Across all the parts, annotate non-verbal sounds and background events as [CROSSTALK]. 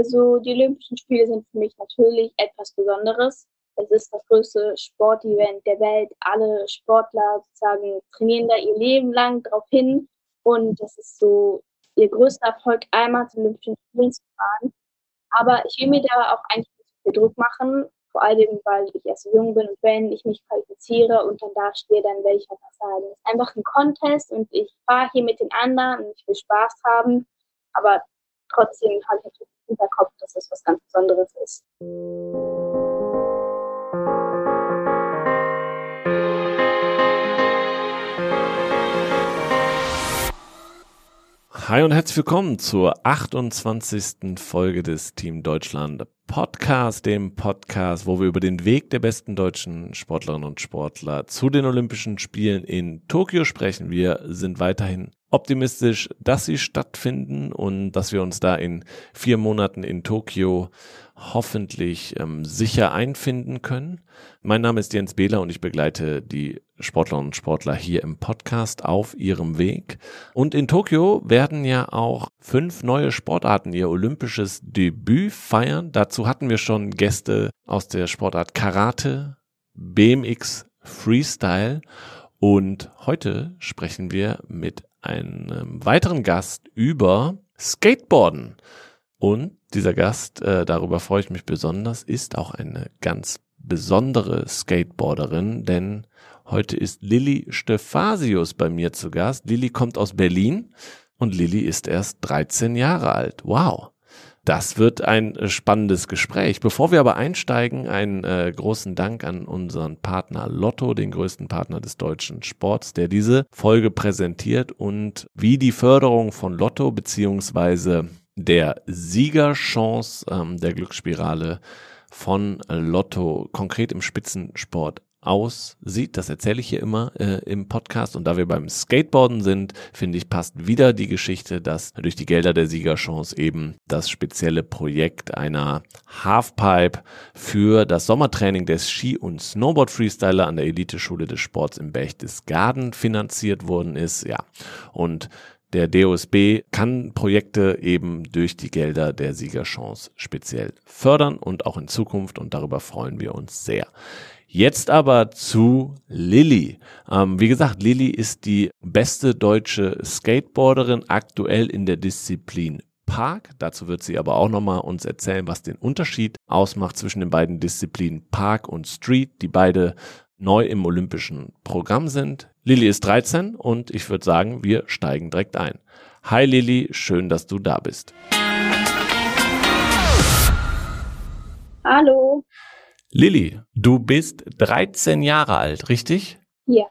Also die Olympischen Spiele sind für mich natürlich etwas Besonderes. Es ist das größte Sportevent der Welt. Alle Sportler sozusagen trainieren da ihr Leben lang darauf hin. Und das ist so ihr größter Erfolg, einmal zu Olympischen Spielen zu fahren. Aber ich will mir da auch eigentlich nicht viel Druck machen. Vor allem, weil ich erst so jung bin und wenn ich mich qualifiziere und dann da stehe, dann werde ich was sagen. Es ist einfach ein Contest und ich fahre hier mit den anderen und ich will Spaß haben. Aber trotzdem habe ich natürlich im Hinterkopf, dass es was ganz Besonderes ist. Hi und herzlich willkommen zur 28. Folge des Team Deutschland Podcast, dem Podcast, wo wir über den Weg der besten deutschen Sportlerinnen und Sportler zu den Olympischen Spielen in Tokio sprechen. Wir sind weiterhin optimistisch, dass sie stattfinden und dass wir uns da in vier Monaten in Tokio hoffentlich ähm, sicher einfinden können. Mein Name ist Jens Behler und ich begleite die Sportlerinnen und Sportler hier im Podcast auf ihrem Weg. Und in Tokio werden ja auch fünf neue Sportarten ihr olympisches Debüt feiern. Dazu hatten wir schon Gäste aus der Sportart Karate, BMX, Freestyle und heute sprechen wir mit einem weiteren Gast über Skateboarden. Und dieser Gast, äh, darüber freue ich mich besonders, ist auch eine ganz besondere Skateboarderin, denn heute ist Lilly Stephasius bei mir zu Gast. Lilly kommt aus Berlin und Lilly ist erst 13 Jahre alt. Wow. Das wird ein spannendes Gespräch. Bevor wir aber einsteigen, einen äh, großen Dank an unseren Partner Lotto, den größten Partner des deutschen Sports, der diese Folge präsentiert und wie die Förderung von Lotto beziehungsweise der Siegerchance ähm, der Glücksspirale von Lotto konkret im Spitzensport aussieht. Das erzähle ich hier immer äh, im Podcast. Und da wir beim Skateboarden sind, finde ich, passt wieder die Geschichte, dass durch die Gelder der Siegerchance eben das spezielle Projekt einer Halfpipe für das Sommertraining des Ski- und Snowboard-Freestyler an der Eliteschule des Sports im Berchtesgaden finanziert worden ist. Ja, und der DOSB kann Projekte eben durch die Gelder der Siegerchance speziell fördern und auch in Zukunft und darüber freuen wir uns sehr. Jetzt aber zu Lilly. Ähm, wie gesagt, Lilly ist die beste deutsche Skateboarderin aktuell in der Disziplin Park. Dazu wird sie aber auch nochmal uns erzählen, was den Unterschied ausmacht zwischen den beiden Disziplinen Park und Street, die beide neu im olympischen Programm sind. Lilly ist 13 und ich würde sagen, wir steigen direkt ein. Hi Lilly, schön, dass du da bist. Hallo. Lilly, du bist 13 Jahre alt, richtig? Ja.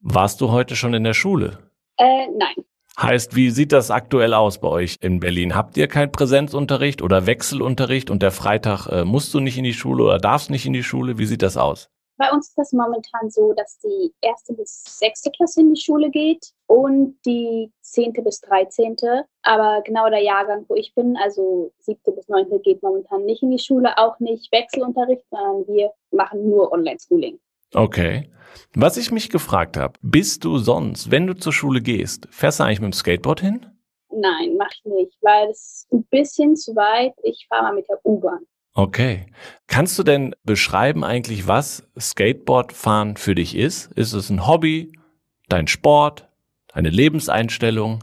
Warst du heute schon in der Schule? Äh, nein. Heißt, wie sieht das aktuell aus bei euch in Berlin? Habt ihr keinen Präsenzunterricht oder Wechselunterricht und der Freitag äh, musst du nicht in die Schule oder darfst nicht in die Schule? Wie sieht das aus? Bei uns ist das momentan so, dass die erste bis sechste Klasse in die Schule geht und die zehnte bis dreizehnte. Aber genau der Jahrgang, wo ich bin, also siebte bis neunte, geht momentan nicht in die Schule, auch nicht Wechselunterricht, sondern wir machen nur Online-Schooling. Okay. Was ich mich gefragt habe, bist du sonst, wenn du zur Schule gehst, fährst du eigentlich mit dem Skateboard hin? Nein, mach ich nicht, weil es ein bisschen zu weit. Ich fahre mal mit der U-Bahn. Okay. Kannst du denn beschreiben eigentlich, was Skateboardfahren für dich ist? Ist es ein Hobby, dein Sport, deine Lebenseinstellung?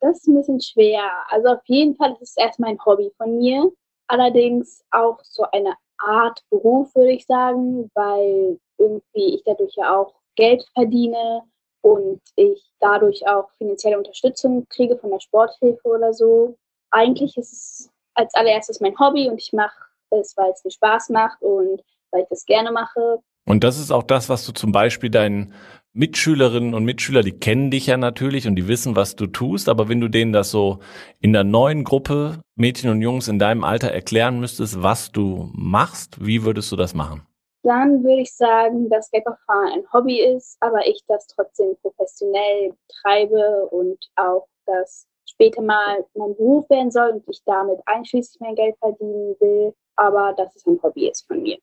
Das ist ein bisschen schwer. Also auf jeden Fall ist es erstmal ein Hobby von mir. Allerdings auch so eine Art Beruf, würde ich sagen, weil irgendwie ich dadurch ja auch Geld verdiene und ich dadurch auch finanzielle Unterstützung kriege von der Sporthilfe oder so. Eigentlich ist es als allererstes mein Hobby und ich mache es, weil es mir Spaß macht und weil ich das gerne mache. Und das ist auch das, was du zum Beispiel deinen Mitschülerinnen und Mitschüler, die kennen dich ja natürlich und die wissen, was du tust, aber wenn du denen das so in der neuen Gruppe Mädchen und Jungs in deinem Alter erklären müsstest, was du machst, wie würdest du das machen? Dann würde ich sagen, dass Skateboardfahren ein Hobby ist, aber ich das trotzdem professionell betreibe und auch das später mal mein Beruf werden soll und ich damit einschließlich mein Geld verdienen will, aber dass es ein Hobby ist von mir.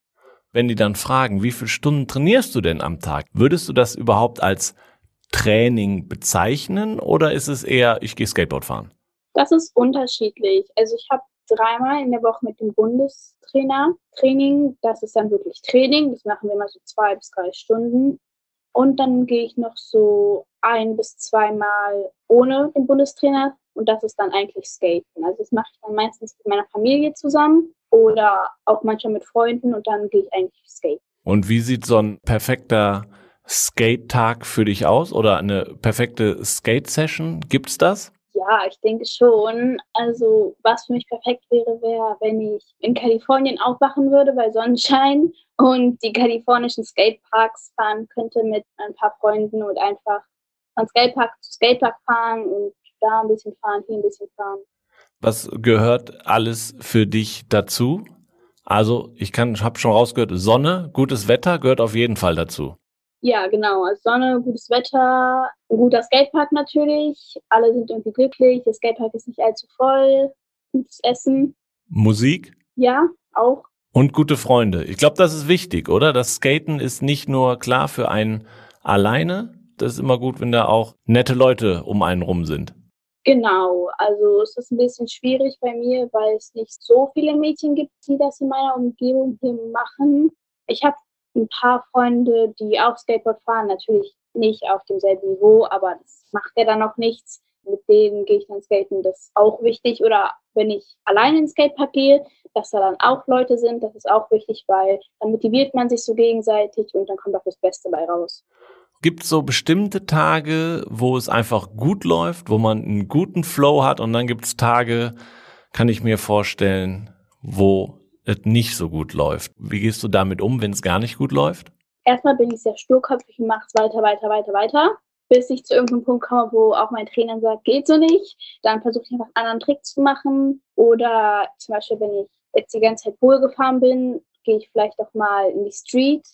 Wenn die dann fragen, wie viele Stunden trainierst du denn am Tag, würdest du das überhaupt als Training bezeichnen oder ist es eher, ich gehe Skateboard fahren? Das ist unterschiedlich. Also ich habe dreimal in der Woche mit dem Bundestrainer Training. Das ist dann wirklich Training. Das machen wir immer so zwei bis drei Stunden. Und dann gehe ich noch so ein bis zweimal ohne den Bundestrainer. Und das ist dann eigentlich Skaten. Also das mache ich dann meistens mit meiner Familie zusammen oder auch manchmal mit Freunden und dann gehe ich eigentlich skaten. Und wie sieht so ein perfekter Skate-Tag für dich aus oder eine perfekte Skate-Session? Gibt's das? Ja, ich denke schon. Also, was für mich perfekt wäre, wäre, wenn ich in Kalifornien aufwachen würde bei Sonnenschein [LAUGHS] und die kalifornischen Skateparks fahren könnte mit ein paar Freunden und einfach von Skatepark zu Skatepark fahren und da ein bisschen fahren, hier ein bisschen fahren. Was gehört alles für dich dazu? Also, ich kann, habe schon rausgehört, Sonne, gutes Wetter gehört auf jeden Fall dazu. Ja, genau. Also Sonne, gutes Wetter, ein guter Skatepark natürlich. Alle sind irgendwie glücklich. Der Skatepark ist nicht allzu voll. Gutes Essen. Musik? Ja, auch. Und gute Freunde. Ich glaube, das ist wichtig, oder? Das Skaten ist nicht nur klar für einen alleine. Das ist immer gut, wenn da auch nette Leute um einen rum sind. Genau, also es ist ein bisschen schwierig bei mir, weil es nicht so viele Mädchen gibt, die das in meiner Umgebung hier machen. Ich habe ein paar Freunde, die auch Skateboard fahren, natürlich nicht auf demselben Niveau, aber das macht ja dann noch nichts. Mit denen gehe ich dann skaten, das ist auch wichtig. Oder wenn ich alleine ins Skatepark gehe, dass da dann auch Leute sind, das ist auch wichtig, weil dann motiviert man sich so gegenseitig und dann kommt auch das Beste bei raus. Gibt es so bestimmte Tage, wo es einfach gut läuft, wo man einen guten Flow hat und dann gibt es Tage, kann ich mir vorstellen, wo es nicht so gut läuft. Wie gehst du damit um, wenn es gar nicht gut läuft? Erstmal bin ich sehr sturköpfig und mache es weiter, weiter, weiter, weiter, bis ich zu irgendeinem Punkt komme, wo auch mein Trainer sagt, geht so nicht. Dann versuche ich einfach einen anderen Trick zu machen. Oder zum Beispiel, wenn ich jetzt die ganze Zeit wohl gefahren bin, gehe ich vielleicht auch mal in die Street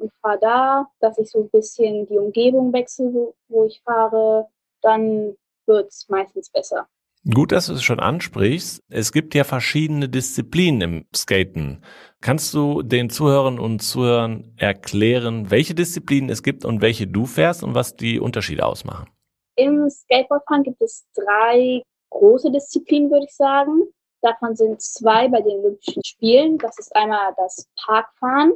und fahre da, dass ich so ein bisschen die Umgebung wechsle, wo, wo ich fahre. Dann wird es meistens besser. Gut, dass du es schon ansprichst. Es gibt ja verschiedene Disziplinen im Skaten. Kannst du den Zuhörern und Zuhörern erklären, welche Disziplinen es gibt und welche du fährst und was die Unterschiede ausmachen? Im Skateboardfahren gibt es drei große Disziplinen, würde ich sagen. Davon sind zwei bei den Olympischen Spielen. Das ist einmal das Parkfahren.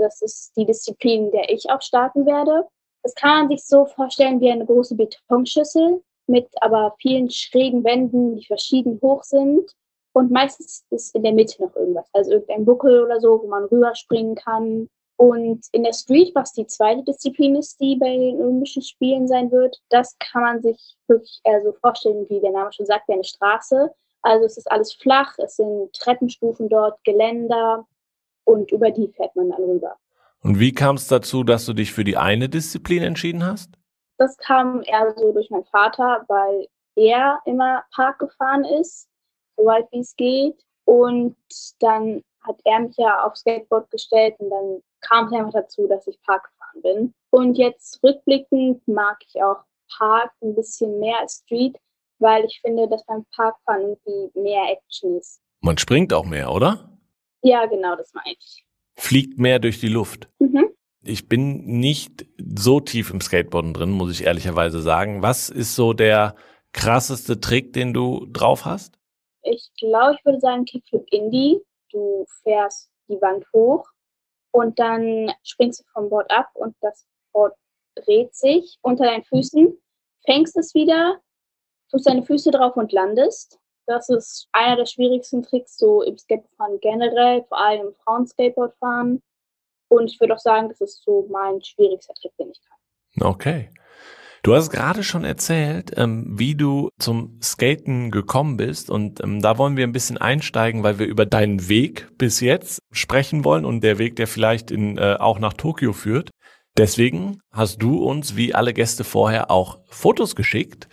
Das ist die Disziplin, in der ich auch starten werde. Das kann man sich so vorstellen wie eine große Betonschüssel mit aber vielen schrägen Wänden, die verschieden hoch sind. Und meistens ist in der Mitte noch irgendwas, also irgendein Buckel oder so, wo man rüberspringen kann. Und in der Street, was die zweite Disziplin ist, die bei den Olympischen Spielen sein wird, das kann man sich wirklich eher so vorstellen, wie der Name schon sagt, wie eine Straße. Also es ist alles flach, es sind Treppenstufen dort, Geländer und über die fährt man dann rüber. Und wie kam es dazu, dass du dich für die eine Disziplin entschieden hast? Das kam eher so durch meinen Vater, weil er immer Park gefahren ist, so weit wie es geht. Und dann hat er mich ja auf Skateboard gestellt und dann kam es einfach dazu, dass ich Park gefahren bin. Und jetzt rückblickend mag ich auch Park ein bisschen mehr als Street, weil ich finde, dass beim Parkfahren irgendwie mehr Action ist. Man springt auch mehr, oder? Ja, genau, das meine ich. Fliegt mehr durch die Luft. Mhm. Ich bin nicht so tief im Skateboarden drin, muss ich ehrlicherweise sagen. Was ist so der krasseste Trick, den du drauf hast? Ich glaube, ich würde sagen Kickflip Indie. Du fährst die Wand hoch und dann springst du vom Board ab und das Board dreht sich unter deinen Füßen, fängst es wieder, tust deine Füße drauf und landest. Das ist einer der schwierigsten Tricks so im Skateboardfahren generell, vor allem im Frauenskateboardfahren. Und ich würde auch sagen, das ist so mein schwierigster Trick, den ich kann. Okay. Du hast gerade schon erzählt, ähm, wie du zum Skaten gekommen bist und ähm, da wollen wir ein bisschen einsteigen, weil wir über deinen Weg bis jetzt sprechen wollen und der Weg, der vielleicht in, äh, auch nach Tokio führt. Deswegen hast du uns, wie alle Gäste vorher, auch Fotos geschickt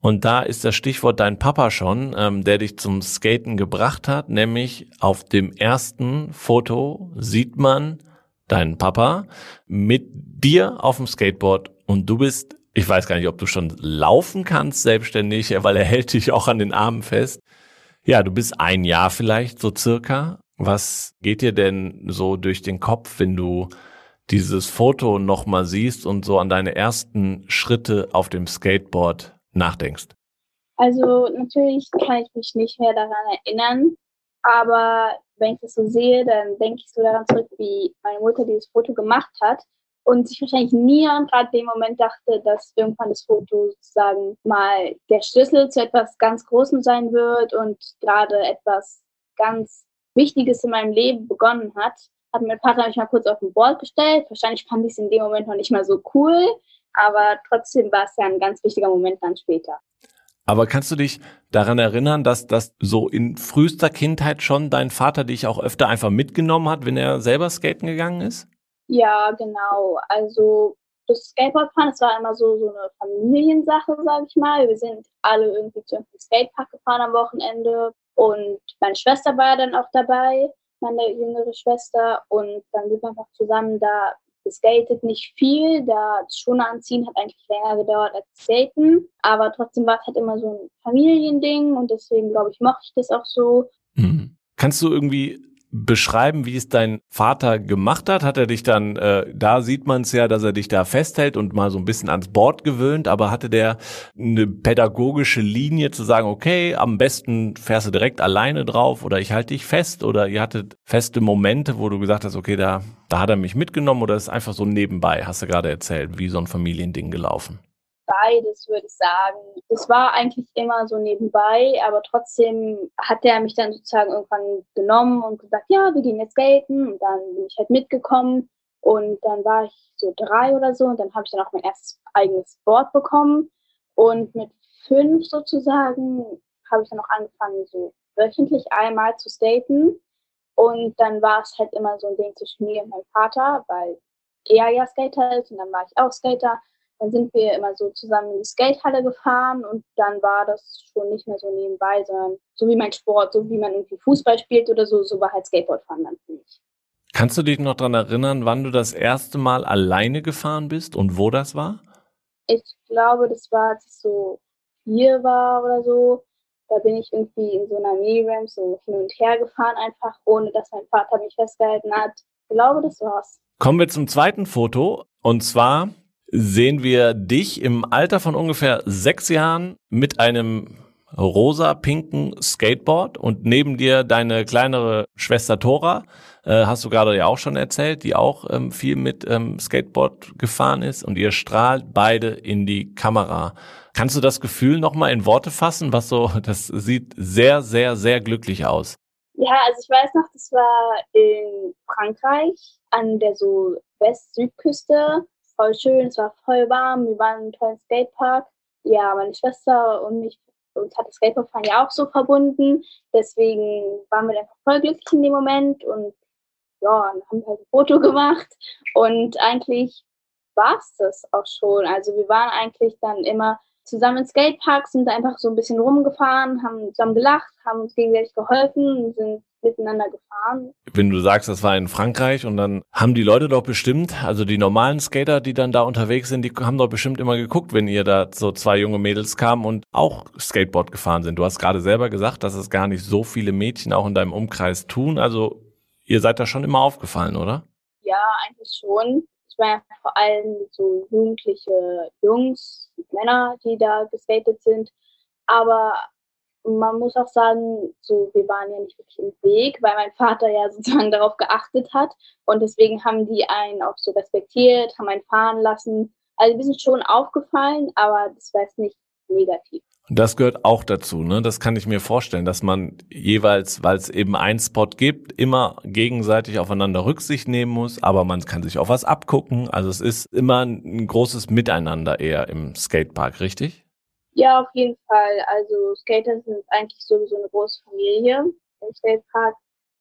und da ist das Stichwort dein Papa schon, ähm, der dich zum Skaten gebracht hat, nämlich auf dem ersten Foto sieht man deinen Papa mit dir auf dem Skateboard und du bist, ich weiß gar nicht, ob du schon laufen kannst selbstständig, weil er hält dich auch an den Armen fest. Ja, du bist ein Jahr vielleicht so circa. Was geht dir denn so durch den Kopf, wenn du dieses Foto nochmal siehst und so an deine ersten Schritte auf dem Skateboard nachdenkst? Also natürlich kann ich mich nicht mehr daran erinnern, Aber wenn ich das so sehe, dann denke ich so daran zurück, wie meine Mutter dieses Foto gemacht hat und sich wahrscheinlich niemand gerade dem Moment dachte, dass irgendwann das Foto sozusagen mal der Schlüssel zu etwas ganz Großem sein wird und gerade etwas ganz Wichtiges in meinem Leben begonnen hat. Hat mein Vater mich mal kurz auf den Board gestellt. Wahrscheinlich fand ich es in dem Moment noch nicht mal so cool, aber trotzdem war es ja ein ganz wichtiger Moment dann später. Aber kannst du dich daran erinnern, dass das so in frühester Kindheit schon dein Vater dich auch öfter einfach mitgenommen hat, wenn er selber skaten gegangen ist? Ja, genau. Also das Skateboardfahren, das war immer so, so eine Familiensache, sage ich mal. Wir sind alle irgendwie zu einem Skatepark gefahren am Wochenende und meine Schwester war ja dann auch dabei, meine jüngere Schwester. Und dann sind wir einfach zusammen da geskatet, nicht viel. Da Schuhe anziehen hat eigentlich länger gedauert als Skaten. Aber trotzdem war es halt immer so ein Familiending und deswegen, glaube ich, mochte ich das auch so. Mhm. Kannst du irgendwie beschreiben, wie es dein Vater gemacht hat? Hat er dich dann, äh, da sieht man es ja, dass er dich da festhält und mal so ein bisschen ans Board gewöhnt, aber hatte der eine pädagogische Linie zu sagen, okay, am besten fährst du direkt alleine drauf oder ich halte dich fest oder ihr hattet feste Momente, wo du gesagt hast, okay, da, da hat er mich mitgenommen oder ist einfach so nebenbei, hast du gerade erzählt, wie so ein Familiending gelaufen? Beides, würde ich sagen. Es war eigentlich immer so nebenbei, aber trotzdem hat er mich dann sozusagen irgendwann genommen und gesagt, ja, wir gehen jetzt skaten. Und dann bin ich halt mitgekommen. Und dann war ich so drei oder so. Und dann habe ich dann auch mein erstes eigenes Board bekommen. Und mit fünf sozusagen habe ich dann auch angefangen, so wöchentlich einmal zu skaten. Und dann war es halt immer so ein Ding zwischen mir und meinem Vater, weil er ja Skater ist und dann war ich auch Skater. Dann sind wir immer so zusammen in die Skatehalle gefahren und dann war das schon nicht mehr so nebenbei, sondern so wie mein Sport, so wie man irgendwie Fußball spielt oder so, so war halt Skateboardfahren dann für mich. Kannst du dich noch daran erinnern, wann du das erste Mal alleine gefahren bist und wo das war? Ich glaube, das war, als ich so vier war oder so. Da bin ich irgendwie in so einer Mini-Ramp so hin und her gefahren, einfach ohne dass mein Vater mich festgehalten hat. Ich glaube, das war's. Kommen wir zum zweiten Foto. Und zwar sehen wir dich im Alter von ungefähr sechs Jahren mit einem rosa-pinken Skateboard und neben dir deine kleinere Schwester Tora, äh, hast du gerade ja auch schon erzählt, die auch ähm, viel mit ähm, Skateboard gefahren ist und ihr strahlt beide in die Kamera. Kannst du das Gefühl nochmal in Worte fassen, was so, [LAUGHS] das sieht sehr, sehr, sehr glücklich aus. Ja, also ich weiß noch, das war in Frankreich an der so West-Südküste voll schön, es war voll warm, wir waren im tollen Skatepark. Ja, meine Schwester und mich, uns hat das Skateboardfahren ja auch so verbunden. Deswegen waren wir einfach voll glücklich in dem Moment und ja, dann haben wir halt ein Foto gemacht und eigentlich war es das auch schon. Also wir waren eigentlich dann immer zusammen in Skateparks, sind da einfach so ein bisschen rumgefahren, haben zusammen gelacht, haben uns gegenseitig geholfen und sind miteinander gefahren. Wenn du sagst, das war in Frankreich und dann haben die Leute doch bestimmt, also die normalen Skater, die dann da unterwegs sind, die haben doch bestimmt immer geguckt, wenn ihr da so zwei junge Mädels kamen und auch Skateboard gefahren sind. Du hast gerade selber gesagt, dass es gar nicht so viele Mädchen auch in deinem Umkreis tun. Also ihr seid da schon immer aufgefallen, oder? Ja, eigentlich schon. Waren ja vor allem so jugendliche Jungs, Männer, die da geskatet sind. Aber man muss auch sagen, so, wir waren ja nicht wirklich im Weg, weil mein Vater ja sozusagen darauf geachtet hat. Und deswegen haben die einen auch so respektiert, haben einen fahren lassen. Also wir sind schon aufgefallen, aber das war jetzt nicht negativ. Das gehört auch dazu, ne? Das kann ich mir vorstellen, dass man jeweils, weil es eben einen Spot gibt, immer gegenseitig aufeinander Rücksicht nehmen muss, aber man kann sich auch was abgucken. Also es ist immer ein großes Miteinander eher im Skatepark, richtig? Ja, auf jeden Fall. Also Skater sind eigentlich sowieso eine große Familie im Skatepark.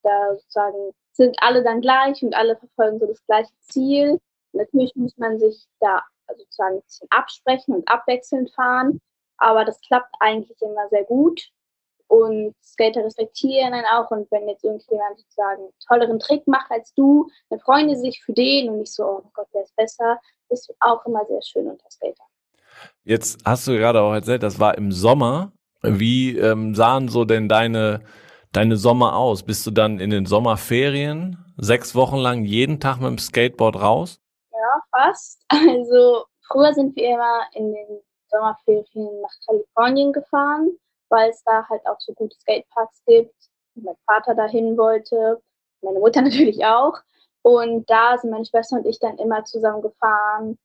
Da sozusagen sind alle dann gleich und alle verfolgen so das gleiche Ziel. Natürlich muss man sich da sozusagen ein bisschen absprechen und abwechselnd fahren, aber das klappt eigentlich immer sehr gut. Und Skater respektieren einen auch. Und wenn jetzt irgendjemand sozusagen einen tolleren Trick macht als du, dann freuen die sich für den und nicht so, oh Gott, der ist besser. Das ist auch immer sehr schön unter Skater. Jetzt hast du gerade auch erzählt, das war im Sommer. Wie ähm, sahen so denn deine, deine Sommer aus? Bist du dann in den Sommerferien sechs Wochen lang jeden Tag mit dem Skateboard raus? Ja, fast. [LAUGHS] Also früher sind wir immer in den Sommerferien nach Kalifornien gefahren, weil es da halt auch so gute Skateparks gibt. mein Vater dahin wollte, meine Mutter [LAUGHS] natürlich auch. Und da sind meine Schwester und ich dann immer zusammen gefahren,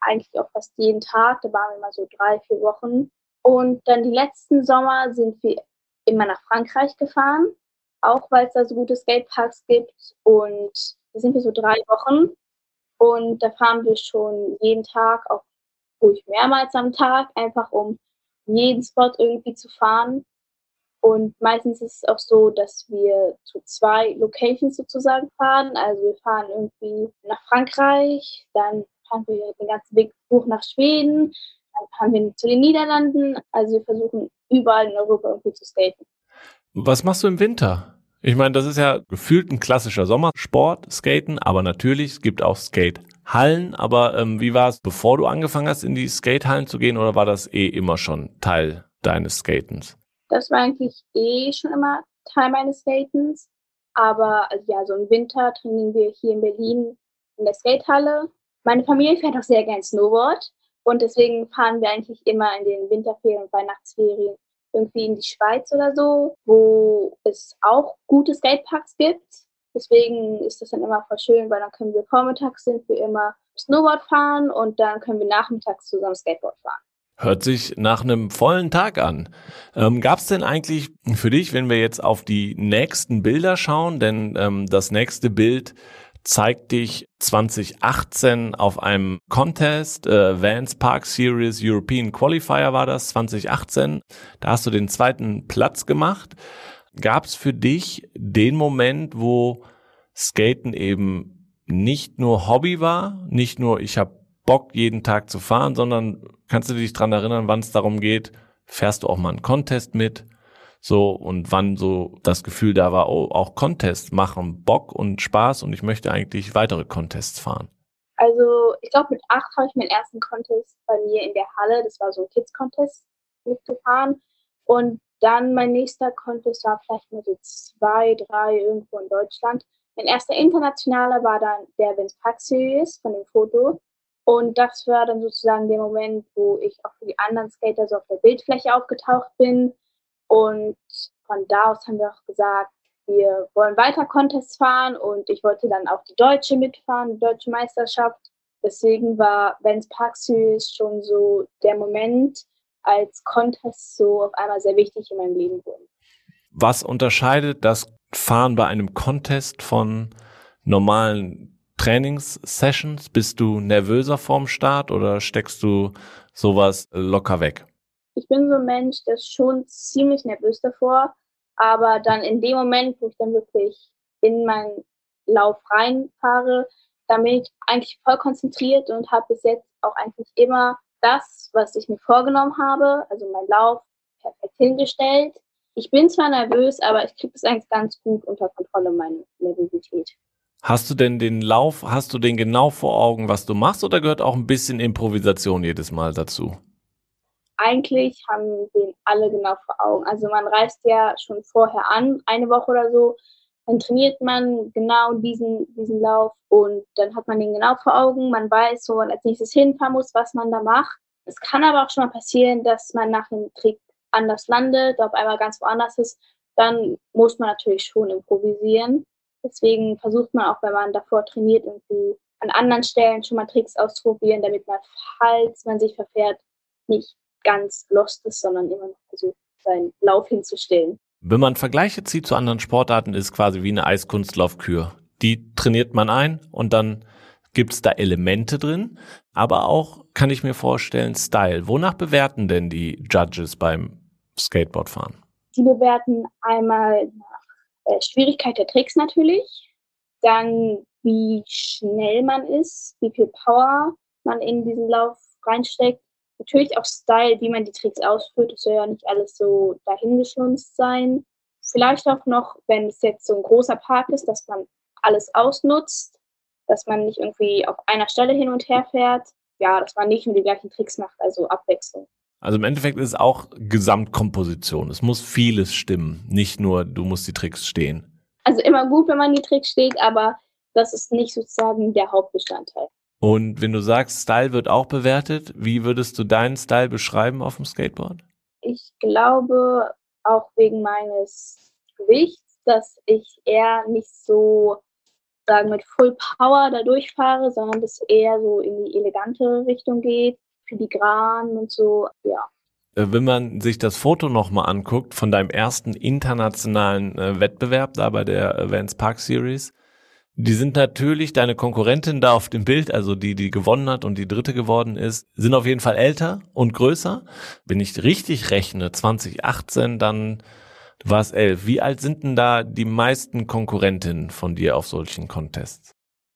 eigentlich auch fast jeden Tag. Da waren wir mal so drei, vier Wochen. Und dann die letzten Sommer sind wir immer nach Frankreich gefahren, auch weil es da so gute Skateparks gibt. Und da sind wir so drei Wochen. Und da fahren wir schon jeden Tag, auch ruhig mehrmals am Tag, einfach um jeden Spot irgendwie zu fahren. Und meistens ist es auch so, dass wir zu zwei Locations sozusagen fahren. Also wir fahren irgendwie nach Frankreich, dann fahren wir den ganzen Weg hoch nach Schweden, dann fahren wir zu den Niederlanden. Also wir versuchen überall in Europa irgendwie zu skaten. Was machst du im Winter? Ich meine, das ist ja gefühlt ein klassischer Sommersport, Skaten, aber natürlich, es gibt auch Skatehallen. Aber ähm, wie war es, bevor du angefangen hast, in die Skatehallen zu gehen, oder war das eh immer schon Teil deines Skatens? Das war eigentlich eh schon immer Teil meines Skatens. Aber also ja, so im Winter trainieren wir hier in Berlin in der Skatehalle. Meine Familie fährt auch sehr gern Snowboard. Und deswegen fahren wir eigentlich immer in den Winterferien und Weihnachtsferien irgendwie in die Schweiz oder so, wo es auch gute Skateparks gibt. Deswegen ist das dann immer voll schön, weil dann können wir vormittags sind wir immer Snowboard fahren und dann können wir nachmittags zusammen Skateboard fahren. Hört sich nach einem vollen Tag an. Ähm, Gab es denn eigentlich für dich, wenn wir jetzt auf die nächsten Bilder schauen, denn ähm, das nächste Bild zeigt dich 2018 auf einem Contest, äh, Vans Park Series European Qualifier war das, 2018. Da hast du den zweiten Platz gemacht. Gab es für dich den Moment, wo Skaten eben nicht nur Hobby war, nicht nur ich habe Bock jeden Tag zu fahren, sondern kannst du dich dran erinnern, wann es darum geht, fährst du auch mal einen Contest mit? So, und wann so das Gefühl da war, oh, auch Contests machen Bock und Spaß und ich möchte eigentlich weitere Contests fahren. Also, ich glaube, mit acht habe ich meinen ersten Contest bei mir in der Halle, das war so ein Kids-Contest, mitgefahren. Und dann mein nächster Contest war vielleicht mal so zwei, drei irgendwo in Deutschland. Mein erster internationaler war dann der Vince Park Series von dem Foto. Und das war dann sozusagen der Moment, wo ich auch für die anderen Skater so auf der Bildfläche aufgetaucht bin und von da aus haben wir auch gesagt, wir wollen weiter Contests fahren und ich wollte dann auch die Deutsche mitfahren, die Deutsche Meisterschaft. Deswegen war Vans Park Series schon so der Moment, als Contest so auf einmal sehr wichtig in meinem Leben wurden. Was unterscheidet das Fahren bei einem Contest von normalen Trainingssessions? Bist du nervöser vorm Start oder steckst du sowas locker weg? Ich bin so ein Mensch, der ist schon ziemlich nervös davor, aber dann in dem Moment, wo ich dann wirklich in meinen Lauf reinfahre, dann bin ich eigentlich voll konzentriert und habe bis jetzt auch eigentlich immer das, was ich mir vorgenommen habe, also mein Lauf perfekt hingestellt. Ich bin zwar nervös, aber ich kriege es eigentlich ganz gut unter Kontrolle, meine Nervosität. Hast du denn den Lauf, hast du den genau vor Augen, was du machst, oder gehört auch ein bisschen Improvisation jedes Mal dazu? Eigentlich haben den alle genau vor Augen. Also man reist ja schon vorher an, eine Woche oder so, dann trainiert man genau diesen, diesen Lauf und dann hat man den genau vor Augen. Man weiß, wo man als nächstes hinfahren muss, was man da macht. Es kann aber auch schon mal passieren, dass man nach dem Trick anders landet, auf einmal ganz woanders ist. Dann muss man natürlich schon improvisieren. Deswegen versucht man auch, wenn man davor trainiert, irgendwie an anderen Stellen schon mal Tricks auszuprobieren, damit man, falls man sich verfährt, nicht ganz lost ist, sondern immer noch versucht, seinen Lauf hinzustellen. Wenn man Vergleiche zieht zu anderen Sportarten, ist quasi wie eine Eiskunstlaufkür. Die trainiert man ein und dann gibt es da Elemente drin, aber auch, kann ich mir vorstellen, Style. Wonach bewerten denn die Judges beim Skateboardfahren? Die bewerten einmal nach äh, Schwierigkeit der Tricks natürlich, dann wie schnell man ist, wie viel Power man in diesen Lauf reinsteckt Natürlich auch Style, wie man die Tricks ausführt. Es soll ja nicht alles so dahingeschlunzt sein. Vielleicht auch noch, wenn es jetzt so ein großer Park ist, dass man alles ausnutzt, dass man nicht irgendwie auf einer Stelle hin und her fährt. Ja, dass man nicht nur die gleichen Tricks macht, also Abwechslung. Also im Endeffekt ist es auch Gesamtkomposition. Es muss vieles stimmen, nicht nur du musst die Tricks stehen. Also immer gut, wenn man die Tricks steht, aber das ist nicht sozusagen der Hauptbestandteil. Und wenn du sagst, Style wird auch bewertet, wie würdest du deinen Style beschreiben auf dem Skateboard? Ich glaube, auch wegen meines Gewichts dass ich eher nicht so sagen mit Full Power da durchfahre, sondern dass eher so in die elegante Richtung geht, filigran und so, ja. Äh, wenn man sich das Foto nochmal anguckt von deinem ersten internationalen äh, Wettbewerb da bei der Vans Park Series, die sind natürlich deine Konkurrentin da auf dem Bild, also die, die gewonnen hat und die dritte geworden ist, sind auf jeden Fall älter und größer. Wenn ich richtig rechne, 2018, dann du warst elf. Wie alt sind denn da die meisten Konkurrentinnen von dir auf solchen Contests?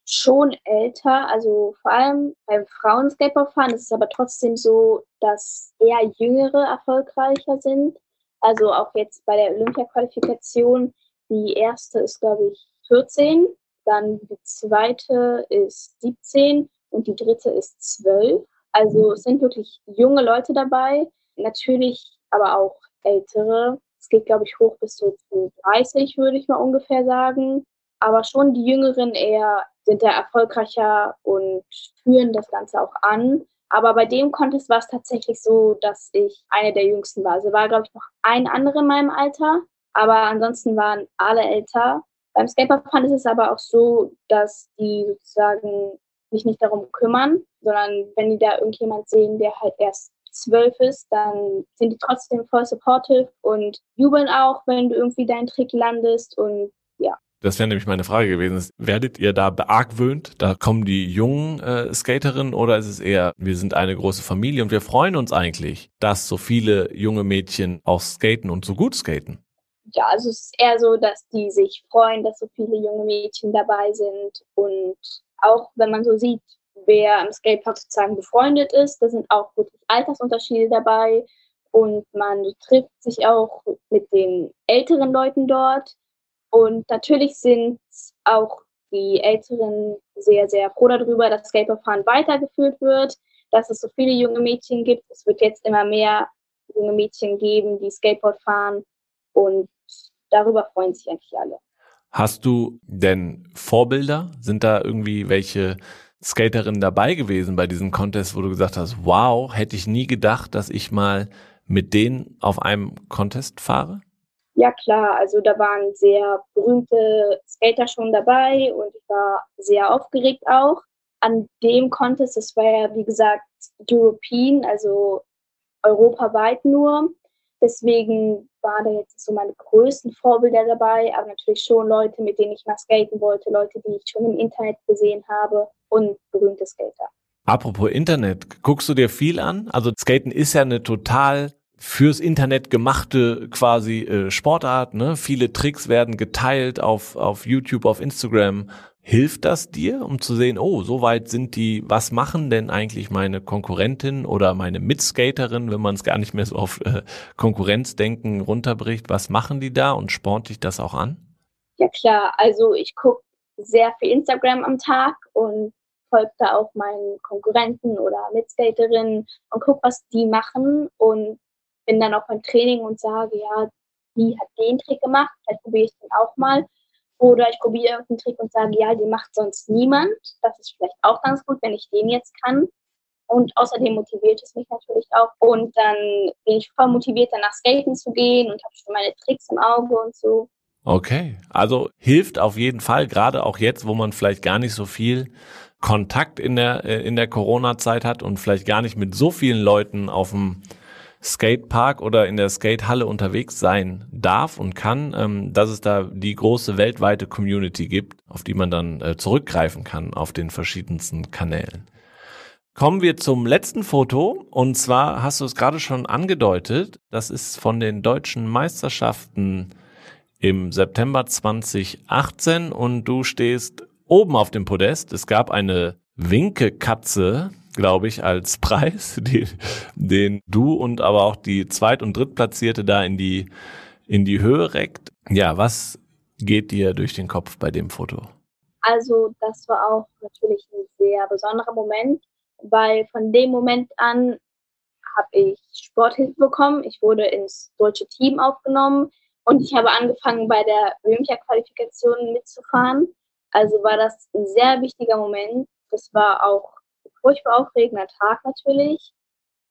Schon älter, also vor allem beim Frauenskateboardfahren ist es aber trotzdem so, dass eher Jüngere erfolgreicher sind. Also auch jetzt bei der Olympia-Qualifikation, die erste ist, glaube ich, 14 dann die zweite ist 17 und die dritte ist 12. Also es sind wirklich junge Leute dabei, natürlich aber auch ältere. Es geht, glaube ich, hoch bis zu 30, würde ich mal ungefähr sagen. Aber schon die Jüngeren eher sind da erfolgreicher und führen das Ganze auch an. Aber bei dem Contest war es tatsächlich so, dass ich eine der jüngsten war. Also war, glaube ich, noch ein anderer in meinem Alter. Aber ansonsten waren alle älter. Beim Skaterfahren ist es aber auch so, dass die sozusagen sich nicht darum kümmern, sondern wenn die da irgendjemand sehen, der halt erst zwölf ist, dann sind die trotzdem voll supportive und jubeln auch, wenn du irgendwie deinen Trick landest und ja. Das wäre nämlich meine Frage gewesen. Werdet ihr da beargwöhnt? Da kommen die jungen äh, Skaterinnen oder ist es eher, wir sind eine große Familie und wir freuen uns eigentlich, dass so viele junge Mädchen auch skaten und so gut skaten? Ja, also es ist eher so, dass die sich freuen, dass so viele junge Mädchen dabei sind. Und auch wenn man so sieht, wer am Skatepark sozusagen befreundet ist, da sind auch wirklich Altersunterschiede dabei. Und man trifft sich auch mit den älteren Leuten dort. Und natürlich sind auch die Älteren sehr, sehr froh darüber, dass Skateboardfahren weitergeführt wird, dass es so viele junge Mädchen gibt. Es wird jetzt immer mehr junge Mädchen geben, die Skateboard fahren. Und darüber freuen sich eigentlich alle. Hast du denn Vorbilder? Sind da irgendwie welche Skaterinnen dabei gewesen bei diesem Contest, wo du gesagt hast, wow, hätte ich nie gedacht, dass ich mal mit denen auf einem Contest fahre? Ja klar, also da waren sehr berühmte Skater schon dabei und ich war sehr aufgeregt auch. An dem Contest, das war ja wie gesagt European, also europaweit nur. Deswegen waren da jetzt so meine größten Vorbilder dabei, aber natürlich schon Leute, mit denen ich mal skaten wollte, Leute, die ich schon im Internet gesehen habe und berühmte Skater. Apropos Internet, guckst du dir viel an? Also Skaten ist ja eine total fürs Internet gemachte quasi äh, Sportart. Ne? Viele Tricks werden geteilt auf, auf YouTube, auf Instagram. Hilft das dir, um zu sehen, oh, so weit sind die, was machen denn eigentlich meine Konkurrentin oder meine Mitskaterin, wenn man es gar nicht mehr so auf äh, Konkurrenzdenken runterbricht, was machen die da und spornt dich das auch an? Ja klar, also ich gucke sehr viel Instagram am Tag und folge da auch meinen Konkurrenten oder Mitskaterinnen und gucke, was die machen und bin dann auch beim Training und sage, ja, die hat den Trick gemacht, vielleicht probiere ich den auch mal. Oder ich probiere irgendeinen Trick und sage, ja, den macht sonst niemand. Das ist vielleicht auch ganz gut, wenn ich den jetzt kann. Und außerdem motiviert es mich natürlich auch. Und dann bin ich voll motiviert, danach skaten zu gehen und habe schon meine Tricks im Auge und so. Okay, also hilft auf jeden Fall, gerade auch jetzt, wo man vielleicht gar nicht so viel Kontakt in der, äh, in der Corona-Zeit hat und vielleicht gar nicht mit so vielen Leuten auf dem Skatepark oder in der Skatehalle unterwegs sein darf und kann, ähm, dass es da die große weltweite Community gibt, auf die man dann äh, zurückgreifen kann auf den verschiedensten Kanälen. Kommen wir zum letzten Foto und zwar hast du es gerade schon angedeutet, das ist von den deutschen Meisterschaften im September 2018 und du stehst oben auf dem Podest. Es gab eine Winkekatze, glaube ich, als [LAUGHS] Preis, die, den du und aber auch die Zweit- und Drittplatzierte da in die, in die Höhe reckt. Ja, was geht dir durch den Kopf bei dem Foto? Also, das war auch natürlich ein sehr besonderer Moment, weil von dem Moment an habe ich Sporthilfe bekommen. Ich wurde ins deutsche Team aufgenommen und ich habe angefangen, bei der Olympia-Qualifikation mitzufahren. Also war das ein sehr wichtiger Moment. Das war auch furchtbar aufregender Tag natürlich.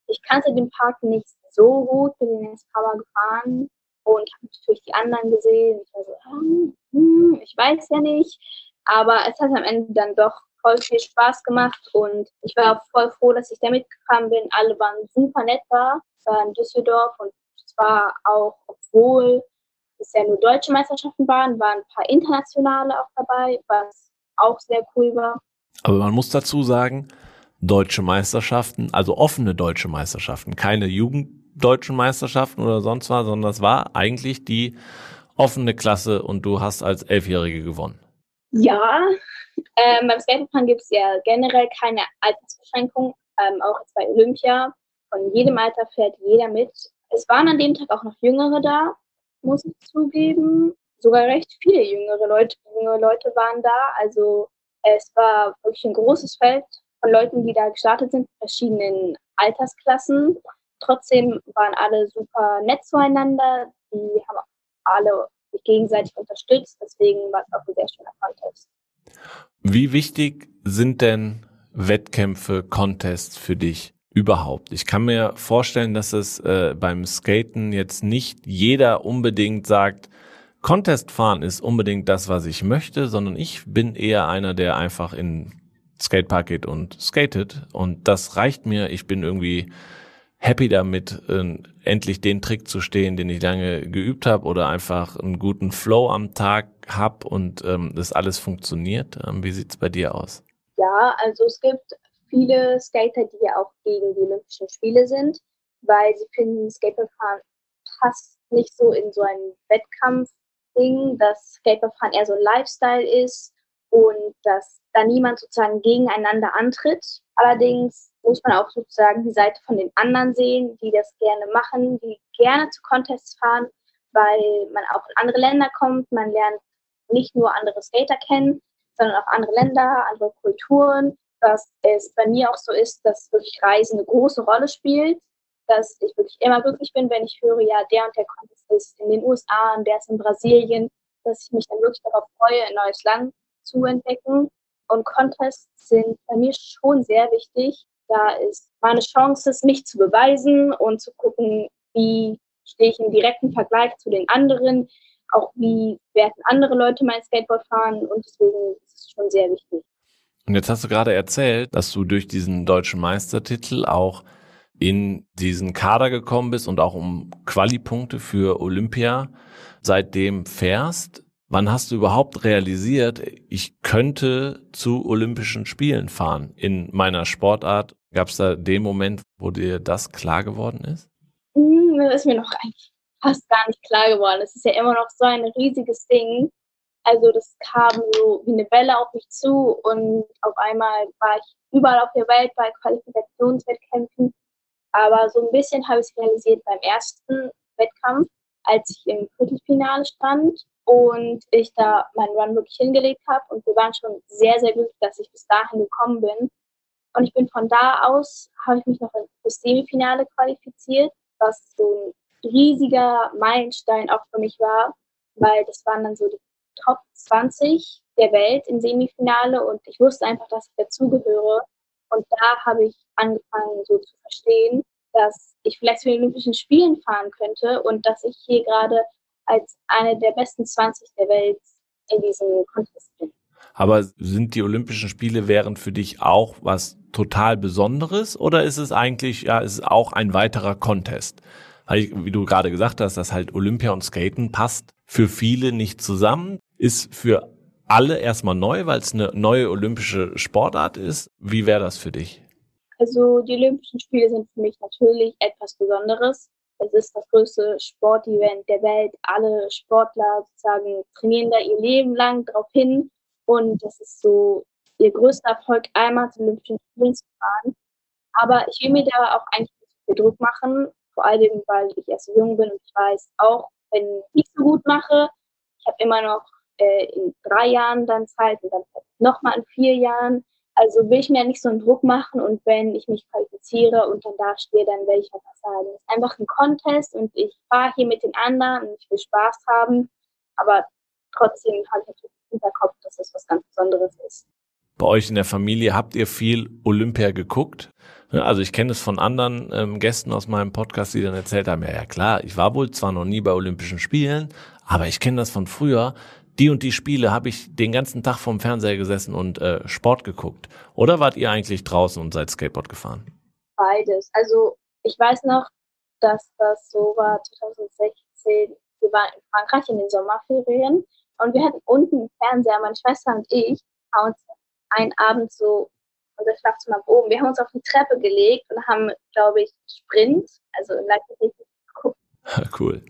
Ich kannte den Park nicht so gut, bin ihn jetzt ein paar Mal gefahren und habe natürlich die anderen gesehen. Ich war so, hm, hm, ich weiß ja nicht. Aber es hat am Ende dann doch voll viel Spaß gemacht und ich war voll froh, dass ich da mitgekommen bin. Alle waren super nett da. Es war in Düsseldorf und zwar auch, obwohl es ja nur deutsche Meisterschaften waren, waren ein paar internationale auch dabei, was auch sehr cool war. Aber man muss dazu sagen, deutsche Meisterschaften, also offene deutsche Meisterschaften, keine jugenddeutschen Meisterschaften oder sonst was, sondern das war eigentlich die offene Klasse und du hast als Elfjährige gewonnen. Ja, ähm, beim Skatefahren gibt es ja generell keine Altersbeschränkung, ähm, auch bei Olympia. Von jedem Alter fährt jeder mit. Es waren an dem Tag auch noch Jüngere da, muss ich zugeben. Sogar recht viele jüngere Leute, jüngere Leute waren da. Also es war wirklich ein großes Feld von Leuten, die da gestartet sind, verschiedenen Altersklassen. Trotzdem waren alle super nett zueinander. Die haben alle sich gegenseitig unterstützt. Deswegen war es auch ein sehr schöner Contest. Wie wichtig sind denn Wettkämpfe, Contests für dich überhaupt? Ich kann mir vorstellen, dass es äh, beim Skaten jetzt nicht jeder unbedingt sagt, Contest fahren ist unbedingt das, was ich möchte, sondern ich bin eher einer, der einfach in Skatepark geht und skatet und das reicht mir. Ich bin irgendwie happy damit, äh, endlich den Trick zu stehen, den ich lange geübt habe oder einfach einen guten Flow am Tag habe und ähm, das alles funktioniert. Ähm, wie sieht's bei dir aus? Ja, also es gibt viele Skater, die ja auch gegen die Olympischen Spiele sind, weil sie finden, Skateboardfahren passt nicht so in so ein Wettkampf-Ding, dass Skateboardfahren eher so ein Lifestyle ist und dass da niemand sozusagen gegeneinander antritt. Allerdings muss man auch sozusagen die Seite von den anderen sehen, die das gerne machen, die gerne zu Contests fahren, weil man auch in andere Länder kommt, man lernt nicht nur andere Skater kennen, sondern auch andere Länder, andere Kulturen, dass es bei mir auch so ist, dass wirklich Reisen eine große Rolle spielt, dass ich wirklich immer glücklich bin, wenn ich höre, ja, der und der Contest ist in den USA und der ist in Brasilien, dass ich mich dann wirklich darauf freue, ein neues Land zu entdecken. Und Contests sind bei mir schon sehr wichtig, da ist meine Chance, mich zu beweisen und zu gucken, wie stehe ich im direkten Vergleich zu den anderen, auch wie werden andere Leute mein Skateboard fahren und deswegen ist es schon sehr wichtig. Und jetzt hast du gerade erzählt, dass du durch diesen deutschen Meistertitel auch in diesen Kader gekommen bist und auch um Qualipunkte für Olympia seitdem fährst. Wann hast du überhaupt realisiert, ich könnte zu Olympischen Spielen fahren in meiner Sportart? Gab es da den Moment, wo dir das klar geworden ist? Hm, das ist mir noch eigentlich fast gar nicht klar geworden. Es ist ja immer noch so ein riesiges Ding. Also das kam so wie eine Welle auf mich zu und auf einmal war ich überall auf der Welt bei Qualifikationswettkämpfen. Aber so ein bisschen habe ich es realisiert beim ersten Wettkampf, als ich im Viertelfinale stand und ich da meinen Run wirklich hingelegt habe. Und wir waren schon sehr, sehr glücklich, dass ich bis dahin gekommen bin. Und ich bin von da aus, habe ich mich noch fürs Semifinale qualifiziert, was so ein riesiger Meilenstein auch für mich war, weil das waren dann so die Top 20 der Welt im Semifinale und ich wusste einfach, dass ich dazugehöre. Und da habe ich angefangen, so zu verstehen, dass ich vielleicht zu den Olympischen Spielen fahren könnte und dass ich hier gerade als eine der besten 20 der Welt in diesem Contest bin. Aber sind die Olympischen Spiele wären für dich auch was total Besonderes oder ist es eigentlich, ja, ist es auch ein weiterer Contest? Weil, wie du gerade gesagt hast, dass halt Olympia und Skaten passt für viele nicht zusammen, ist für alle erstmal neu, weil es eine neue olympische Sportart ist. Wie wäre das für dich? Also die Olympischen Spiele sind für mich natürlich etwas Besonderes. Es ist das größte Sportevent der Welt. Alle Sportler sozusagen trainieren da ihr Leben lang drauf hin. Und das ist so ihr größter Erfolg, einmal zu Olympischen Spielen zu fahren. Aber ich will mir da auch eigentlich nicht viel Druck machen. Vor allem, weil ich erst so jung bin und ich weiß, auch wenn ich nicht so gut mache, ich habe immer noch äh, in drei Jahren dann Zeit und dann nochmal in vier Jahren. Also will ich mir nicht so einen Druck machen und wenn ich mich qualifiziere und dann da stehe, dann werde ich auch was sagen. Es ist einfach ein Contest und ich fahre hier mit den anderen und ich will Spaß haben, aber trotzdem habe ich natürlich im Hinterkopf, dass es was ganz Besonderes ist. Bei euch in der Familie habt ihr viel Olympia geguckt. Also ich kenne es von anderen ähm, Gästen aus meinem Podcast, die dann erzählt haben, ja, ja klar, ich war wohl zwar noch nie bei Olympischen Spielen, aber ich kenne das von früher. Die und die Spiele habe ich den ganzen Tag vorm Fernseher gesessen und äh, Sport geguckt. Oder wart ihr eigentlich draußen und seid Skateboard gefahren? Beides. Also ich weiß noch, dass das so war 2016. Wir waren in Frankreich in den Sommerferien und wir hatten unten einen Fernseher, meine Schwester und ich, haben uns einen Abend so unser Schlafzimmer oben. Wir haben uns auf die Treppe gelegt und haben, glaube ich, Sprint, also im Leichtathletik geguckt. [LAUGHS] Cool.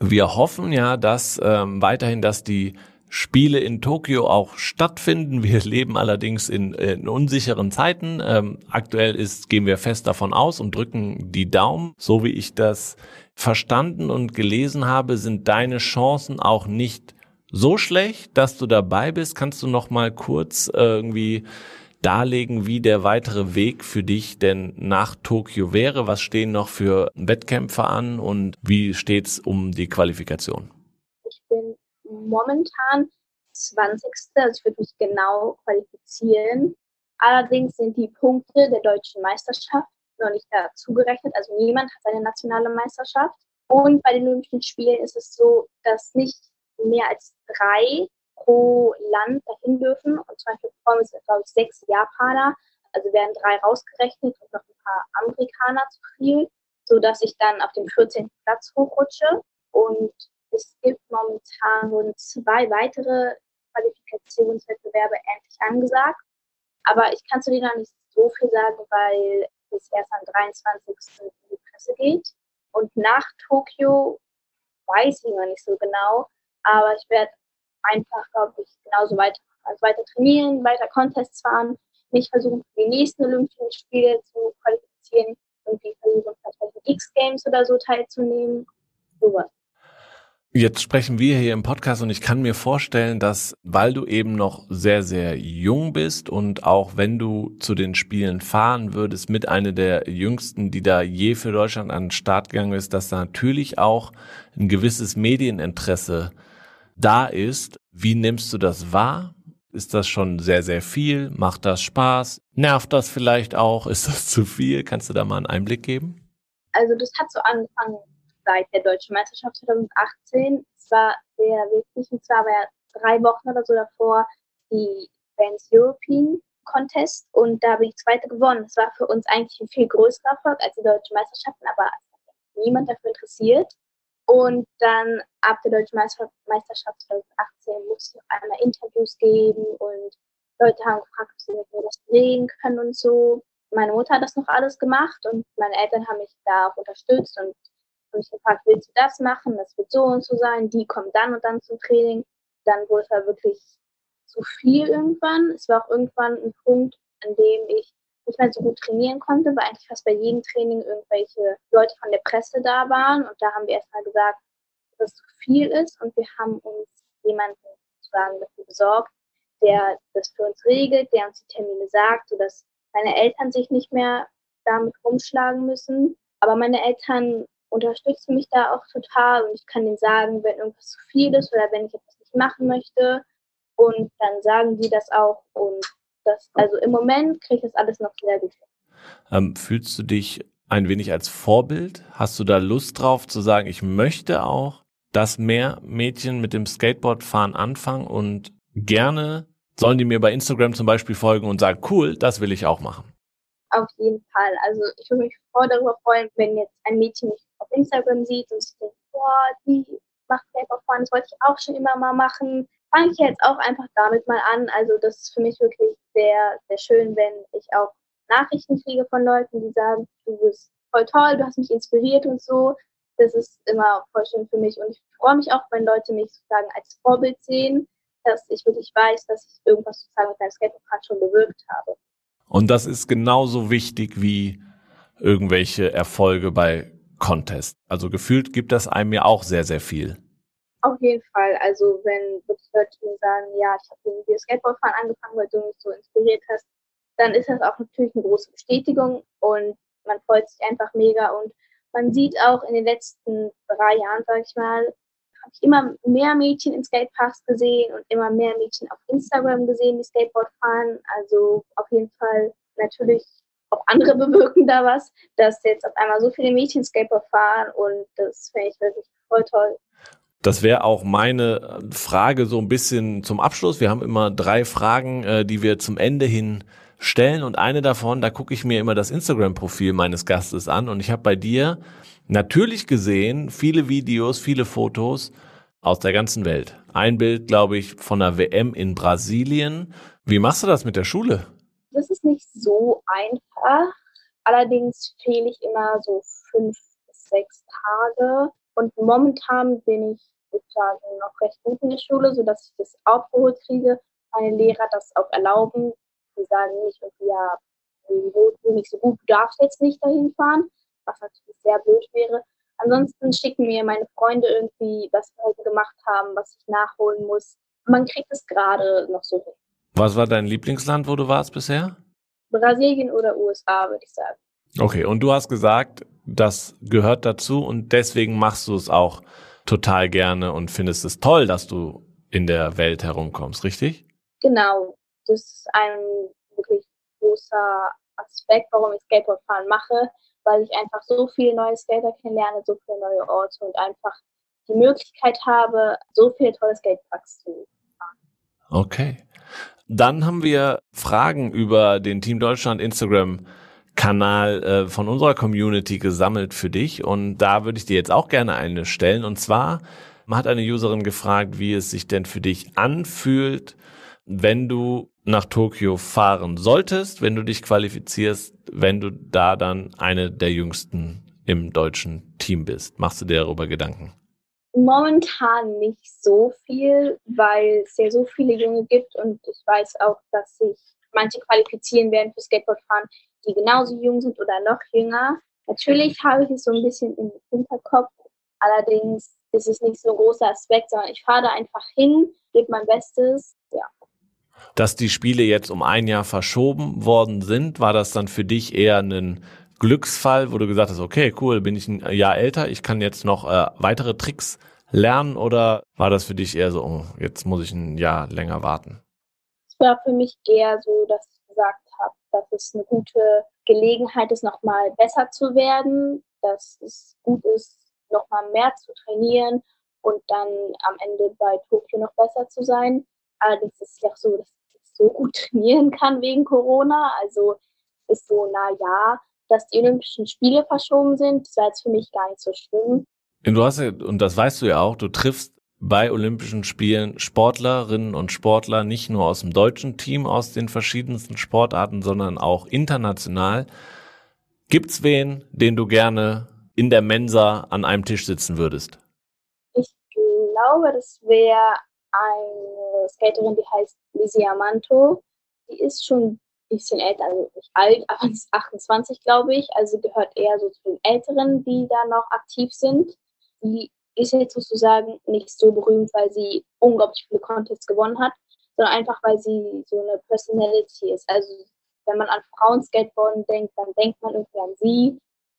Wir hoffen ja, dass ähm, weiterhin, dass die Spiele in Tokio auch stattfinden. Wir [LAUGHS] leben allerdings in, in unsicheren Zeiten. Ähm, aktuell ist, gehen wir fest davon aus und drücken die Daumen. So wie ich das verstanden und gelesen habe, sind deine Chancen auch nicht so schlecht, dass du dabei bist. Kannst du noch mal kurz irgendwie darlegen, wie der weitere Weg für dich denn nach Tokio wäre? Was stehen noch für Wettkämpfe an und wie steht's um die Qualifikation? Ich bin momentan 20. Also ich würde mich genau qualifizieren. Allerdings sind die Punkte der deutschen Meisterschaft noch nicht dazugerechnet. Also niemand hat eine nationale Meisterschaft. Und bei den Olympischen Spielen ist es so, dass nicht mehr als drei pro Land dahin dürfen. Und zum Beispiel kommen sind, glaube ich, sechs Japaner. Also werden drei rausgerechnet und noch ein paar Amerikaner zu viel, sodass ich dann auf den 14. Platz hochrutsche. Und es gibt momentan rund zwei weitere Qualifikationswettbewerbe endlich angesagt. Aber ich kann zu denen noch nicht so viel sagen, weil es erst am 23. in die Presse geht. Und nach Tokio weiß ich noch nicht so genau, aber ich werde einfach, glaube ich, genauso weiter, also weiter trainieren, weiter Contests fahren, mich versuchen für die nächsten Olympischen Spiele zu qualifizieren und die versuchen vielleicht X-Games oder so teilzunehmen. Sowas. Jetzt sprechen wir hier im Podcast und ich kann mir vorstellen, dass, weil du eben noch sehr, sehr jung bist und auch wenn du zu den Spielen fahren würdest, mit einer der jüngsten, die da je für Deutschland an den Start gegangen ist, dass da natürlich auch ein gewisses Medieninteresse da ist. Wie nimmst du das wahr? Ist das schon sehr, sehr viel? Macht das Spaß? Nervt das vielleicht auch? Ist das [LAUGHS] zu viel? Kannst du da mal einen Einblick geben? Also das hat so angefangen seit der Deutschen Meisterschaft 2018. Es war sehr wichtig und zwar war drei Wochen oder so davor die Bands European Contest und da bin ich Zweite gewonnen. Das war für uns eigentlich ein viel größerer Erfolg als die Deutschen Meisterschaften, aber niemand dafür interessiert. Und dann ab der Deutschen Meisterschaft 2018 musste ich einmal Interviews geben und Leute haben gefragt, ob sie das drehen können und so. Meine Mutter hat das noch alles gemacht und meine Eltern haben mich da auch unterstützt und und ich gefragt, willst du das machen? Das wird so und so sein. Die kommen dann und dann zum Training. Dann wurde es halt wirklich zu viel irgendwann. Es war auch irgendwann ein Punkt, an dem ich nicht mehr so gut trainieren konnte, weil eigentlich fast bei jedem Training irgendwelche Leute von der Presse da waren. Und da haben wir erstmal gesagt, dass es zu viel ist. Und wir haben uns jemanden sozusagen dafür besorgt, der das für uns regelt, der uns die Termine sagt, sodass meine Eltern sich nicht mehr damit rumschlagen müssen. Aber meine Eltern unterstützen mich da auch total und ich kann denen sagen, wenn irgendwas zu viel ist oder wenn ich etwas nicht machen möchte. Und dann sagen die das auch und das, also im Moment kriege ich das alles noch sehr gut hin. Ähm, fühlst du dich ein wenig als Vorbild? Hast du da Lust drauf zu sagen, ich möchte auch, dass mehr Mädchen mit dem Skateboardfahren anfangen und gerne sollen die mir bei Instagram zum Beispiel folgen und sagen, cool, das will ich auch machen? Auf jeden Fall. Also ich würde mich voll darüber freuen, wenn jetzt ein Mädchen mich auf Instagram sieht und sich denkt, boah, die macht Paperfahren, das wollte ich auch schon immer mal machen. Fange ich jetzt auch einfach damit mal an. Also das ist für mich wirklich sehr, sehr schön, wenn ich auch Nachrichten kriege von Leuten, die sagen, du bist voll toll, du hast mich inspiriert und so. Das ist immer voll schön für mich und ich freue mich auch, wenn Leute mich sozusagen als Vorbild sehen, dass ich wirklich weiß, dass ich irgendwas sozusagen mit meinem Skateboard schon bewirkt habe. Und das ist genauso wichtig wie irgendwelche Erfolge bei Contest. Also gefühlt gibt das einem ja auch sehr, sehr viel. Auf jeden Fall. Also wenn wirklich Leute mir sagen, ja, ich habe irgendwie Skateboardfahren angefangen, weil du mich so inspiriert hast, dann ist das auch natürlich eine große Bestätigung und man freut sich einfach mega und man sieht auch in den letzten drei Jahren, sage ich mal, habe ich immer mehr Mädchen in Skateparks gesehen und immer mehr Mädchen auf Instagram gesehen, die Skateboard fahren. Also auf jeden Fall natürlich auch andere [LAUGHS] bewirken da was, dass jetzt auf einmal so viele Mädchen Skateboard fahren und das finde ich wirklich voll toll. Das wäre auch meine Frage so ein bisschen zum Abschluss. Wir haben immer drei Fragen, äh, die wir zum Ende hin stellen und eine davon, da gucke ich mir immer das Instagram-Profil meines Gastes an und ich habe bei dir natürlich gesehen viele Videos, viele Fotos aus der ganzen Welt. Ein Bild, glaube ich, von der WM in Brasilien. Wie machst du das mit der Schule? Das ist nicht so einfach. Allerdings fehle ich immer so fünf bis sechs Tage. Und momentan bin ich sozusagen noch recht gut in der Schule, sodass ich das aufgeholt kriege. Meine Lehrer das auch erlauben. Die sagen nicht irgendwie, ja, die nicht so gut, du darfst jetzt nicht dahin fahren, was natürlich sehr blöd wäre. Ansonsten schicken mir meine Freunde irgendwie, was wir heute gemacht haben, was ich nachholen muss. Man kriegt es gerade noch so hin. Was war dein Lieblingsland, wo du warst bisher? Brasilien oder USA, würde ich sagen. Okay, und du hast gesagt, das gehört dazu und deswegen machst du es auch total gerne und findest es toll, dass du in der Welt herumkommst, richtig? Genau, das ist ein wirklich großer Aspekt, warum ich Skateboardfahren mache, weil ich einfach so viele neue Skater kennenlerne, so viele neue Orte und einfach die Möglichkeit habe, so viele tolle Skateparks zu fahren. Okay. Dann haben wir Fragen über den Team Deutschland Instagram Kanal äh, von unserer Community gesammelt für dich und da würde ich dir jetzt auch gerne eine stellen und zwar hat eine Userin gefragt, wie es sich denn für dich anfühlt, wenn du nach Tokio fahren solltest, wenn du dich qualifizierst, wenn du da dann eine der jüngsten im deutschen Team bist. Machst du dir darüber Gedanken? Momentan nicht so viel, weil es ja so viele Junge gibt und ich weiß auch, dass sich manche qualifizieren werden für Skateboardfahren, die genauso jung sind oder noch jünger. Natürlich habe ich es so ein bisschen im Hinterkopf, allerdings ist es nicht so ein großer Aspekt, sondern ich fahre da einfach hin, gebe mein Bestes, ja. Dass die Spiele jetzt um ein Jahr verschoben worden sind, war das dann für dich eher ein Glücksfall, wo du gesagt hast, okay, cool, bin ich ein Jahr älter, ich kann jetzt noch äh, weitere Tricks lernen oder war das für dich eher so, oh, jetzt muss ich ein Jahr länger warten? Es war für mich eher so, dass ich gesagt habe, dass es eine gute Gelegenheit ist, nochmal besser zu werden, dass es gut ist, nochmal mehr zu trainieren und dann am Ende bei Tokio noch besser zu sein. Allerdings ist es ja auch so, dass ich so gut [LAUGHS] trainieren kann wegen Corona. Also ist so, na ja, dass die Olympischen Spiele verschoben sind. Das war jetzt für mich gar nicht so schlimm. Und du hast ja, und das weißt du ja auch, du triffst bei Olympischen Spielen Sportlerinnen und Sportler nicht nur aus dem deutschen Team, aus den verschiedensten Sportarten, sondern auch international. Gibt's wen, den du gerne in der Mensa an einem Tisch sitzen würdest? Ich glaube, das wäre eine Skaterin, die heißt Lizzie Amanto. Die ist schon bisschen älter, also nicht alt, [LAUGHS] aber ist 28, glaube ich. Also gehört eher so zu den Älteren, die da noch aktiv sind. Die ist jetzt sozusagen nicht so berühmt, weil sie unglaublich viele Contests gewonnen hat, sondern einfach, weil sie so eine Personality ist. Also wenn man an Frauen-Skateboarden denkt, dann denkt man irgendwie an sie.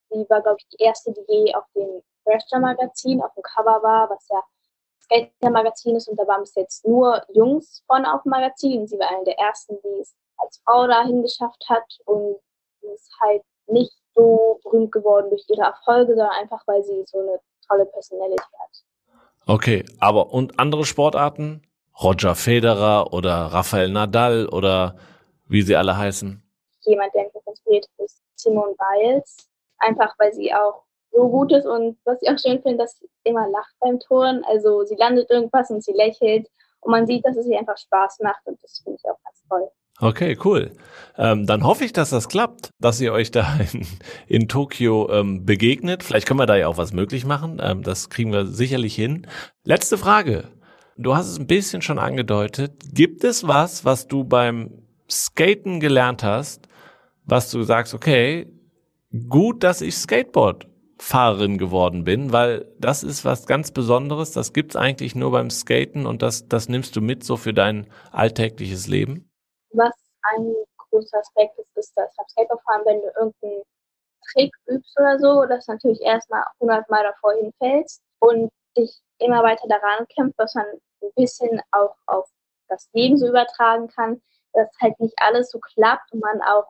Sie war, glaube ich, die erste, die je auf dem Thrasher-Magazin auf dem Cover war, was ja Skater-Magazin ist und da waren bis jetzt nur Jungs von auf dem Magazin. Sie war eine der ersten, die es als Frau dahin geschafft hat und sie ist halt nicht so berühmt geworden durch ihre Erfolge, sondern einfach, weil sie so eine tolle Personality hat. Okay, aber und andere Sportarten? Roger Federer oder Rafael Nadal oder wie sie alle heißen? Jemand, der mich inspiriert ist, Simone Biles. Einfach, weil sie auch so gut ist und was ich auch schön finde, dass sie immer lacht beim Touren. Also sie landet irgendwas und sie lächelt und man sieht, dass es ihr einfach Spaß macht und das finde ich auch ganz toll. Okay, cool. Ähm, dann hoffe ich, dass das klappt, dass ihr euch da in, in Tokio ähm, begegnet. Vielleicht können wir da ja auch was möglich machen. Ähm, das kriegen wir sicherlich hin. Letzte Frage. Du hast es ein bisschen schon angedeutet. Gibt es was, was du beim Skaten gelernt hast, was du sagst, okay, gut, dass ich Skateboard Fahrerin geworden bin, weil das ist was ganz Besonderes. Das gibt's eigentlich nur beim Skaten und das, das nimmst du mit so für dein alltägliches Leben? Was ein großer Aspekt ist, ist das beim Skateboardfahren, wenn du irgendeinen Trick übst oder so, dass natürlich erstmal 100 Mal davor hinfällst und dich immer weiter daran kämpft, was man ein bisschen auch auf das Leben so übertragen kann, dass halt nicht alles so klappt und man auch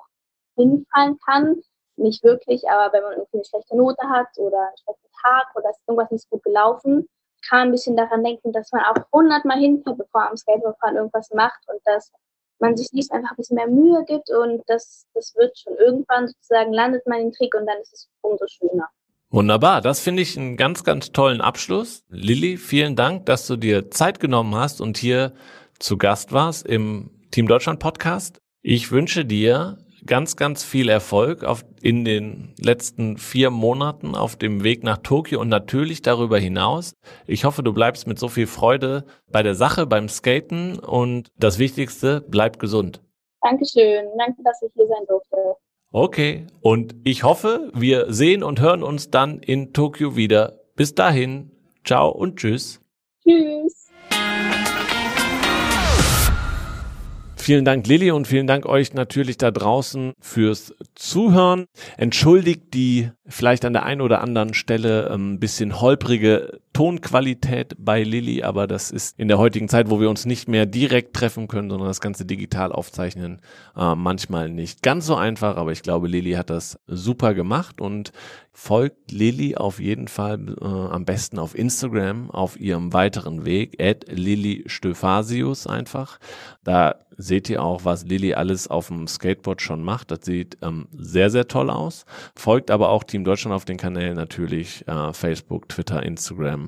hinfallen kann. Nicht wirklich, aber wenn man irgendwie eine schlechte Note hat oder einen schlechten Tag oder ist irgendwas nicht gut gelaufen, kann man ein bisschen daran denken, dass man auch hundertmal hinfällt, bevor man am Skateboardfahren irgendwas macht und dass man sich nicht einfach ein bisschen mehr Mühe gibt und das, das wird schon irgendwann sozusagen landet man den Trick und dann ist es umso schöner. Wunderbar, das finde ich einen ganz, ganz tollen Abschluss. Lilly, vielen Dank, dass du dir Zeit genommen hast und hier zu Gast warst im Team Deutschland Podcast. Ich wünsche dir ganz, ganz viel Erfolg auf, in den letzten vier Monaten auf dem Weg nach Tokio und natürlich darüber hinaus. Ich hoffe, du bleibst mit so viel Freude bei der Sache, beim Skaten und das Wichtigste, bleib gesund. Dankeschön. Danke, dass ich hier sein durfte. Okay. Und ich hoffe, wir sehen und hören uns dann in Tokio wieder. Bis dahin. Ciao und tschüss. Tschüss. Vielen Dank, Lilly, und vielen Dank euch natürlich da draußen fürs Zuhören. Entschuldigt die vielleicht an der einen oder anderen Stelle ein ähm, bisschen holprige Tonqualität bei Lilly, aber das ist in der heutigen Zeit, wo wir uns nicht mehr direkt treffen können, sondern das Ganze digital aufzeichnen, äh, manchmal nicht ganz so einfach, aber ich glaube, Lilly hat das super gemacht und folgt Lilly auf jeden Fall äh, am besten auf Instagram auf ihrem weiteren Weg, at Lilly Stöfasius einfach. Da seht ihr auch, was Lilly alles auf dem Skateboard schon macht. Das sieht ähm, sehr, sehr toll aus. Folgt aber auch Team Deutschland auf den Kanälen natürlich, äh, Facebook, Twitter, Instagram,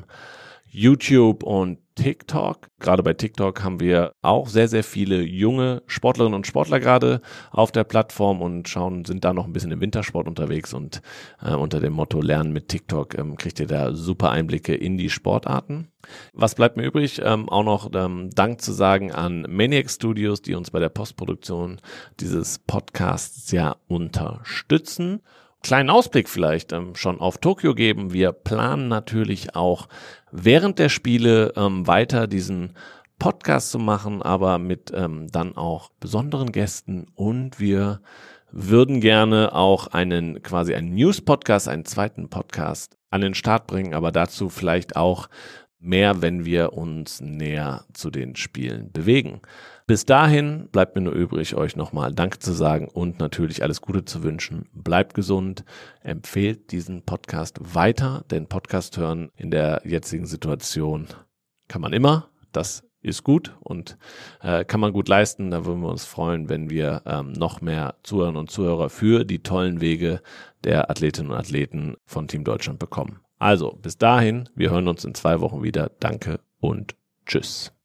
YouTube und TikTok. Gerade bei TikTok haben wir auch sehr, sehr viele junge Sportlerinnen und Sportler gerade auf der Plattform und schauen, sind da noch ein bisschen im Wintersport unterwegs und äh, unter dem Motto Lernen mit TikTok ähm, kriegt ihr da super Einblicke in die Sportarten. Was bleibt mir übrig? Ähm, auch noch ähm, Dank zu sagen an Maniac Studios, die uns bei der Postproduktion dieses Podcasts ja unterstützen kleinen Ausblick vielleicht ähm, schon auf Tokio geben. Wir planen natürlich auch während der Spiele ähm, weiter diesen Podcast zu machen, aber mit ähm, dann auch besonderen Gästen und wir würden gerne auch einen quasi einen News-Podcast, einen zweiten Podcast an den Start bringen, aber dazu vielleicht auch mehr, wenn wir uns näher zu den Spielen bewegen. Bis dahin bleibt mir nur übrig, euch nochmal Danke zu sagen und natürlich alles Gute zu wünschen. Bleibt gesund, empfehlt diesen Podcast weiter, denn Podcast hören in der jetzigen Situation kann man immer. Das ist gut und äh, kann man gut leisten. Da würden wir uns freuen, wenn wir ähm, noch mehr Zuhörer und Zuhörer für die tollen Wege der Athletinnen und Athleten von Team Deutschland bekommen. Also bis dahin, wir hören uns in zwei Wochen wieder. Danke und tschüss.